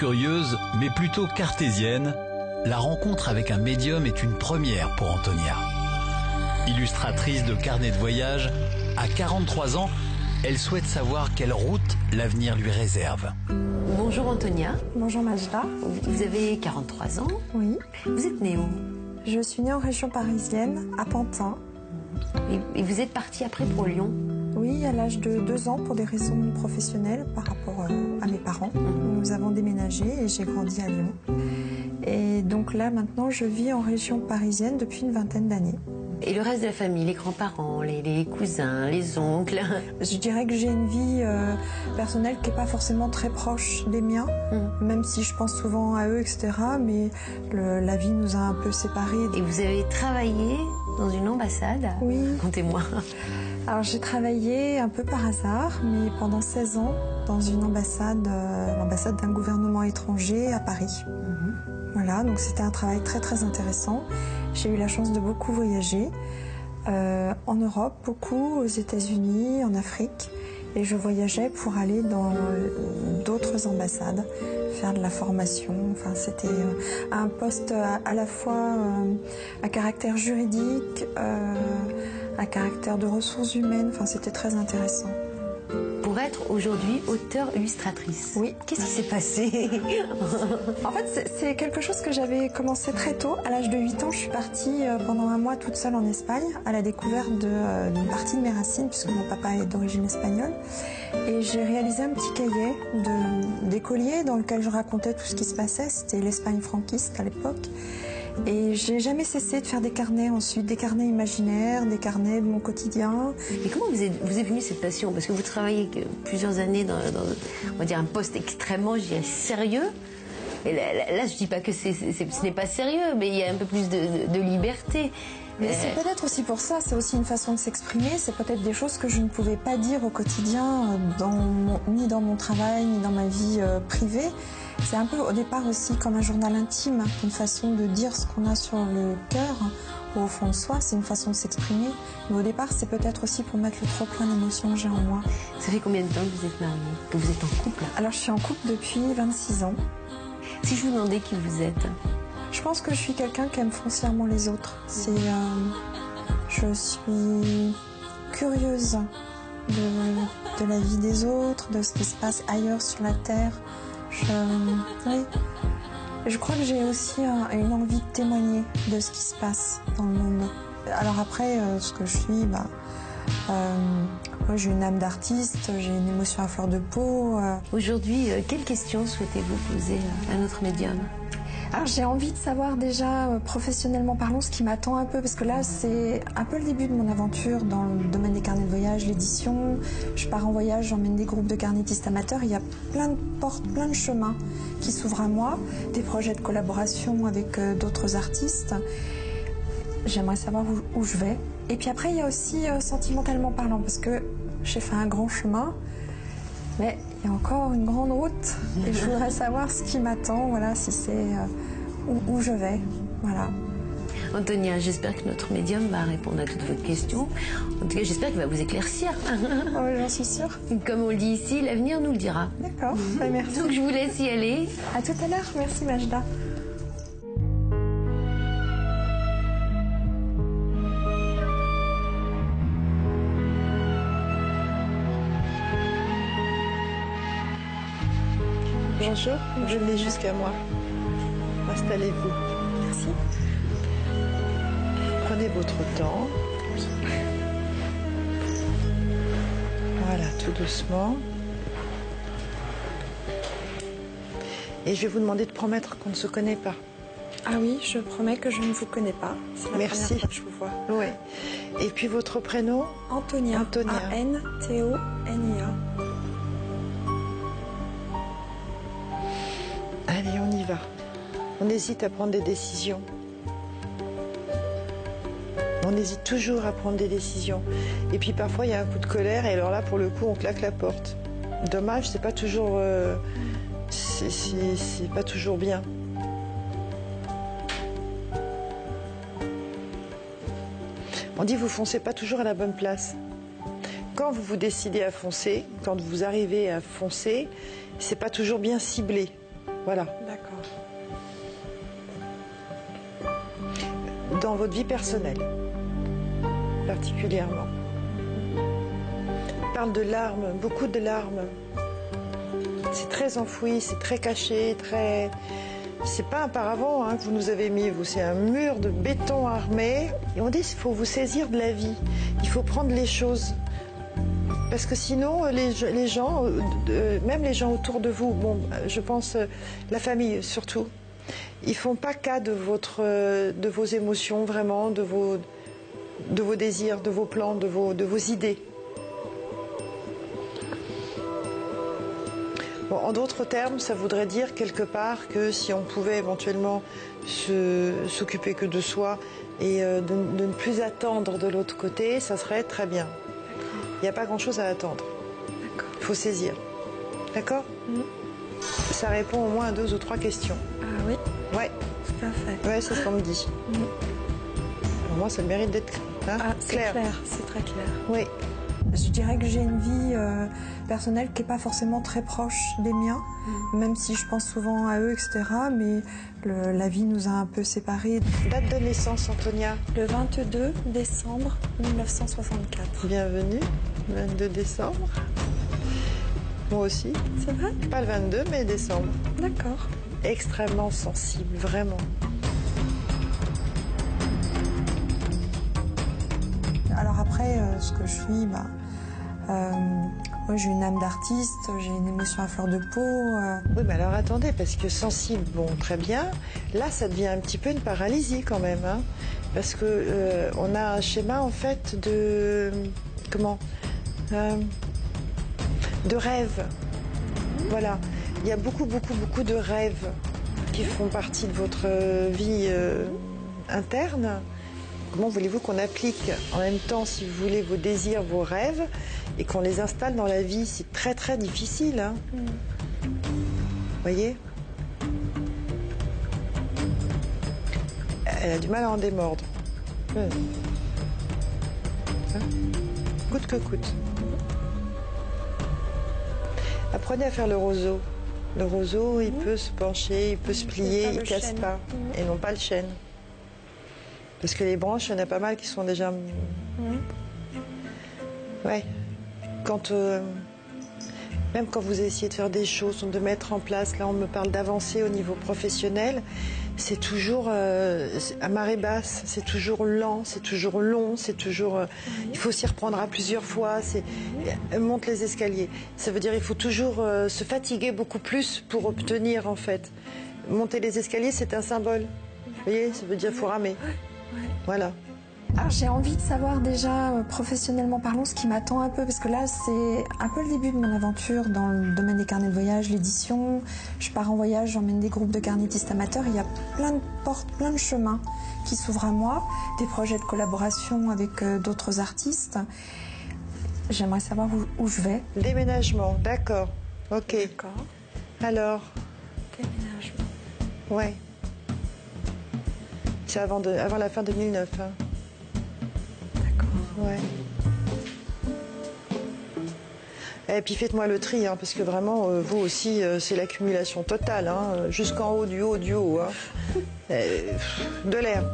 curieuse, mais plutôt cartésienne, la rencontre avec un médium est une première pour Antonia. Illustratrice de carnet de voyage, à 43 ans, elle souhaite savoir quelle route l'avenir lui réserve. Bonjour Antonia. Bonjour Majda. Vous avez 43 ans. Oui. Vous êtes née où? Je suis née en région parisienne, à Pantin. Et vous êtes partie après pour Lyon? Oui, à l'âge de 2 ans pour des raisons professionnelles par rapport euh, à mes parents. Nous avons déménagé et j'ai grandi à Lyon. Et donc là, maintenant, je vis en région parisienne depuis une vingtaine d'années. Et le reste de la famille, les grands-parents, les, les cousins, les oncles? Je dirais que j'ai une vie euh, personnelle qui n'est pas forcément très proche des miens, même si je pense souvent à eux, etc. Mais le- la vie nous a un peu séparés. Et vous avez travaillé dans une ambassade Oui. Contez-moi. Alors j'ai travaillé un peu par hasard, mais pendant 16 ans dans une ambassade, euh, l'ambassade d'un gouvernement étranger à Paris. Voilà, donc c'était un travail très très intéressant. J'ai eu la chance de beaucoup voyager euh, en Europe, beaucoup aux États-Unis, en Afrique, et je voyageais pour aller dans d'autres ambassades faire de la formation. Enfin, c'était euh, un poste à, à la fois euh, à caractère juridique, euh, à caractère de ressources humaines. Enfin, c'était très intéressant. Pour être aujourd'hui auteur-illustratrice. Oui. Qu'est-ce qui s'est passé? En fait, c'est- quelque chose que j'avais commencé très tôt. À l'âge de 8 ans, je suis partie euh, pendant un mois toute seule en Espagne à la découverte euh, d'une partie de mes racines, puisque mon papa est d'origine espagnole. Et j'ai réalisé un petit cahier d'écolier dans lequel je racontais tout ce qui se passait. C'était l'Espagne franquiste à l'époque. Et j'ai jamais cessé de faire des carnets ensuite, des carnets imaginaires, des carnets de mon quotidien. Et comment vous êtes, vous est venue cette passion? Parce que vous travaillez plusieurs années dans, on va dire, un poste extrêmement, sérieux. Et là, là- là, je dis pas que ce n'est pas sérieux, mais il y a un peu plus de liberté. Mais Euh, c'est peut-être aussi pour ça, c'est aussi une façon de s'exprimer, c'est peut-être des choses que je ne pouvais pas dire au quotidien, euh, dans mon- ni dans mon travail, ni dans ma vie euh, privée. C'est un peu au départ aussi comme un journal intime, une façon de dire ce qu'on a sur le cœur ou au fond de soi, c'est une façon de s'exprimer. Mais au départ, c'est peut-être aussi pour mettre le trop plein d'émotions que j'ai en moi. Ça fait combien de temps que vous êtes mariée? Que vous êtes en couple? Alors je suis en couple depuis 26 ans. Si je vous demandais qui vous êtes Je pense que je suis quelqu'un qui aime foncièrement les autres. C'est, euh, je suis curieuse de, la vie des autres, de ce qui se passe ailleurs sur la terre. Je, crois que j'ai aussi un- une envie de témoigner de ce qui se passe dans le monde. Alors après, euh, ce que je suis, bah, euh, j'ai une âme d'artiste, j'ai une émotion à fleur de peau. Aujourd'hui, quelles questions souhaitez-vous poser à notre médium? Alors j'ai envie de savoir déjà euh, professionnellement parlant ce qui m'attend un peu parce que là c'est un peu le début de mon aventure dans le domaine des carnets de voyage, l'édition. Je pars en voyage, j'emmène des groupes de carnétistes amateurs. Il y a plein de portes, plein de chemins qui s'ouvrent à moi, des projets de collaboration avec euh, d'autres artistes. J'aimerais savoir où, je vais. Et puis après il y a aussi euh, sentimentalement parlant parce que j'ai fait un grand chemin. Mais il y a encore une grande route et je voudrais savoir ce qui m'attend, voilà, si c'est euh, où, où je vais, voilà. Antonia, j'espère que notre médium va répondre à toutes vos questions. En tout cas, j'espère qu'il va vous éclaircir. Oh, J'en suis sûre. Comme on le dit ici, l'avenir nous le dira. D'accord, bah, merci. Donc je vous laisse y aller. À tout à l'heure, merci Majda. Bonjour, venez jusqu'à moi. Installez-vous. Merci. Prenez votre temps. Voilà, tout doucement. Et je vais vous demander de promettre qu'on ne se connaît pas. Ah oui, je promets que je ne vous connais pas. La Merci. première fois que je vous vois. Oui. Et puis votre prénom? Antonia. Antonia. A-N-T-O-N-I-A. Allez, hésite à prendre des décisions. On hésite toujours à prendre des décisions. Et puis parfois, il y a un coup de colère, et alors là, pour le coup, on claque la porte. Dommage, c'est pas toujours. euh, c'est pas toujours bien. On dit vous foncez pas toujours à la bonne place. Quand vous vous décidez à foncer, quand vous arrivez à foncer, c'est pas toujours bien ciblé. Voilà. D'accord. Dans votre vie personnelle, particulièrement. On parle de larmes, beaucoup de larmes. C'est très enfoui, c'est très caché, très. C'est pas un paravent hein, que vous nous avez mis, vous, c'est un mur de béton armé. Et on dit qu'il faut vous saisir de la vie. Il faut prendre les choses. Parce que sinon, les, les gens, euh, euh, même les gens autour de vous, je pense euh, la famille surtout, ils font pas cas de votre, de vos émotions vraiment, de vos, de vos désirs, de vos plans, de vos, de vos idées. Bon, en d'autres termes, ça voudrait dire quelque part que si on pouvait éventuellement s'occuper que de soi et euh, de, de ne plus attendre de l'autre côté, ça serait très bien. Il n'y a pas grand-chose à attendre. Il faut saisir. D'accord? Ça répond au moins à deux ou trois questions. Ah oui, Ouais, tout à fait. ouais, c'est ce qu'on me dit. Pour moi, ça mérite d'être hein, Ah, c'est clair, c'est très clair. Oui. Je dirais que j'ai une vie euh, personnelle qui n'est pas forcément très proche des miens, même si je pense souvent à eux, etc. Mais le- la vie nous a un peu séparés. Date de naissance, Antonia. Le 22 décembre 1964. Bienvenue. 22 décembre. Moi aussi. C'est vrai? Pas le 22, mais décembre. D'accord. Extrêmement sensible, vraiment. Alors après, euh, ce que je suis, bah, euh, moi j'ai une âme d'artiste, j'ai une émotion à fleur de peau. euh, Oui, mais alors attendez, parce que sensible, bon, très bien. Là, ça devient un petit peu une paralysie quand même, hein, parce que on a un schéma en fait de comment de rêve. Voilà, il y a beaucoup, beaucoup, beaucoup de rêves qui font partie de votre euh, vie euh, interne. Comment voulez-vous qu'on applique en même temps, si vous voulez, vos désirs, vos rêves, et qu'on les installe dans la vie? C'est très, très difficile. Hein. Voyez? Elle a du mal à en démordre. Hein? Coûte que coûte. Apprenez à faire le roseau. Le roseau, il peut se pencher, il peut se plier, il le casse chêne. pas. Et non pas le chêne. Parce que les branches, il y en a pas mal qui sont déjà. Ouais. Quand. euh, Même quand vous essayez de faire des choses, de mettre en place, là on me parle d'avancer au niveau professionnel, c'est toujours euh, à marée basse, c'est toujours lent, c'est toujours long, c'est toujours. euh, il faut s'y reprendre à plusieurs fois. C'est elle monte les escaliers. Ça veut dire il faut toujours euh, se fatiguer beaucoup plus pour obtenir en fait. Monter les escaliers, c'est un symbole. Vous voyez, ça veut dire faut ramer. Voilà. Alors j'ai envie de savoir déjà, euh, professionnellement parlant, ce qui m'attend un peu, parce que là c'est un peu le début de mon aventure dans le domaine des carnets de voyage, l'édition. Je pars en voyage, j'emmène des groupes de carnétistes amateurs. Il y a plein de portes, plein de chemins qui s'ouvrent à moi, des projets de collaboration avec euh, d'autres artistes. J'aimerais savoir où, où je vais. Déménagement, d'accord. Ok. D'accord. Alors, Déménagement. ouais. C'est avant, de- avant la fin 2009. Hein. Ouais. Et puis faites-moi le tri, hein, parce que vraiment, euh, vous aussi, euh, c'est l'accumulation totale, hein, jusqu'en haut, du haut, du haut. hein. Euh, pff, de l'air.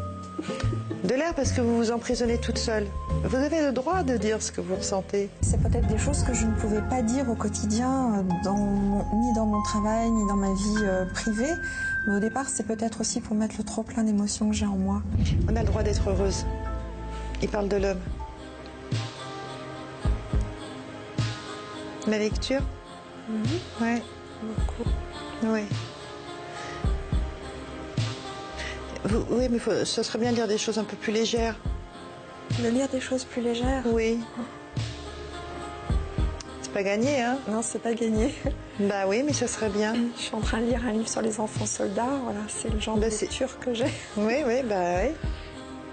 De l'air parce que vous vous emprisonnez toute seule. Vous avez le droit de dire ce que vous ressentez. C'est peut-être des choses que je ne pouvais pas dire au quotidien, euh, dans mon- ni dans mon travail, ni dans ma vie privée. Mais au départ, c'est peut-être aussi pour mettre le trop plein d'émotions que j'ai en moi. On a le droit d'être heureuse. Il parle de l'homme. La lecture Ouais. Beaucoup. Oui. Vous- oui, mais faut- ce serait bien de lire des choses un peu plus légères. De lire des choses plus légères. Oui. C'est pas gagné, hein Non, c'est pas gagné. Bah oui, mais ça serait bien. Je suis en train de lire un livre sur les enfants soldats. Voilà, c'est le genre Bah, de lecture que j'ai. Oui, oui, bah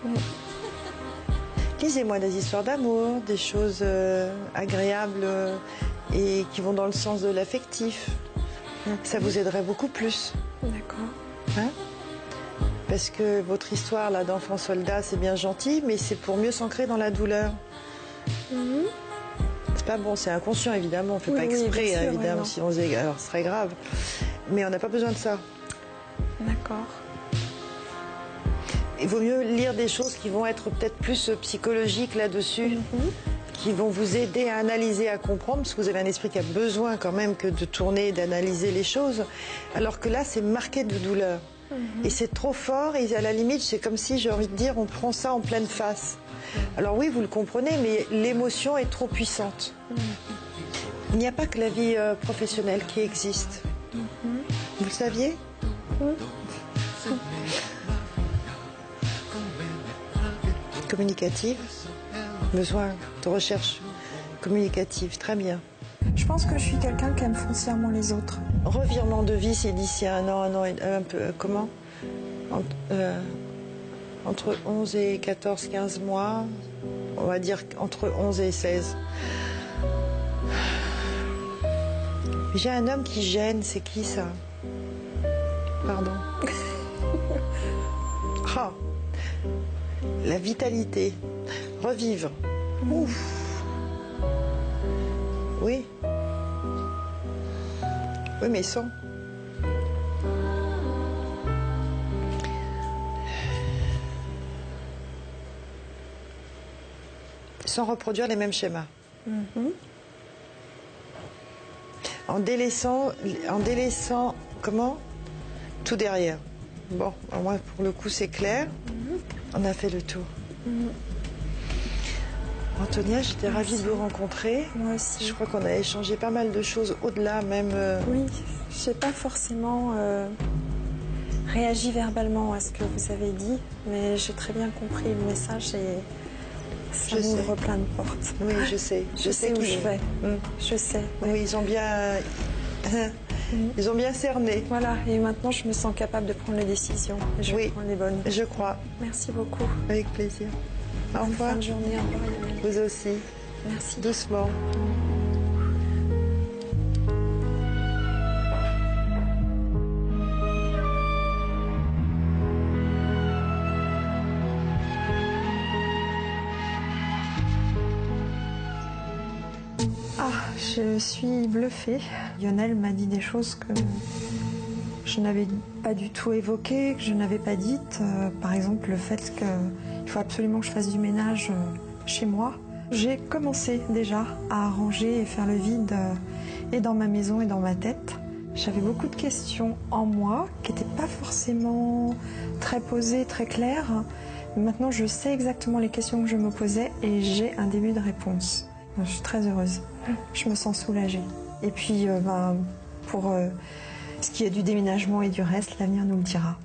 oui. Lisez-moi des histoires d'amour, des choses euh, agréables euh, et qui vont dans le sens de l'affectif. Ça vous aiderait beaucoup plus. D'accord. Hein? Parce que votre histoire là d'enfant soldat, c'est bien gentil, mais c'est pour mieux s'ancrer dans la douleur. C'est pas bon, c'est inconscient évidemment, on fait Oui, pas exprès sûr, oui, évidemment si on faisait, alors ce serait grave. Mais on n'a pas besoin de ça. D'accord. Il vaut mieux lire des choses qui vont être peut-être plus psychologiques là-dessus, qui vont vous aider à analyser, à comprendre, parce que vous avez un esprit qui a besoin quand même que de tourner, d'analyser les choses, alors que là, c'est marqué de douleur. Et c'est trop fort, et à la limite, c'est comme si, j'ai envie de dire, on prend ça en pleine face. Alors oui, vous le comprenez, mais l'émotion est trop puissante. Il n'y a pas que la vie euh, professionnelle qui existe. Vous le saviez Communicative, besoin de recherche communicative, très bien. Je pense que je suis quelqu'un qui aime foncièrement les autres. Revirement de vie, c'est d'ici un an, un an et un peu. euh, comment Ent- euh, Entre 11 et 14, 15 mois. On va dire entre 11 et 16. J'ai un homme qui gêne, c'est qui ça? Pardon. Ah, la vitalité. Revivre. Ouf. Oui. Oui, mais sans. Sans reproduire les mêmes schémas. En délaissant, en délaissant, comment? Tout derrière. Bon, au moins pour le coup c'est clair. On a fait le tour. Antonia, j'étais ravie de vous rencontrer. Moi aussi. Je crois qu'on a échangé pas mal de choses au-delà même. euh, Oui, je n'ai pas forcément euh, réagi verbalement à ce que vous avez dit, mais j'ai très bien compris le message et ça m'ouvre plein de portes. Oui, je sais. Je, sais où je vais. Mm. Je sais. ouais. Oui, ils ont bien, ils ont bien cerné. Voilà, et maintenant je me sens capable de prendre les décisions. Je Oui. prends les bonnes. Je crois, Merci beaucoup. avec plaisir. Au Bonne revoir. de journée. Au revoir. Vous aussi, Merci. doucement. Ah, je suis bluffée. Lionel m'a dit des choses que je n'avais pas du tout évoquées, que je n'avais pas dites. Euh, par exemple, le fait qu'il faut absolument que je fasse du ménage euh, chez moi. J'ai commencé déjà à ranger et faire le vide euh, et dans ma maison et dans ma tête. J'avais beaucoup de questions en moi qui n'étaient pas forcément très posées, très claires. Maintenant, je sais exactement les questions que je me posais et j'ai un début de réponse. Je suis très heureuse. Je me sens soulagée. Et puis, euh, ben, pour ce qui est du déménagement et du reste, l'avenir nous le dira.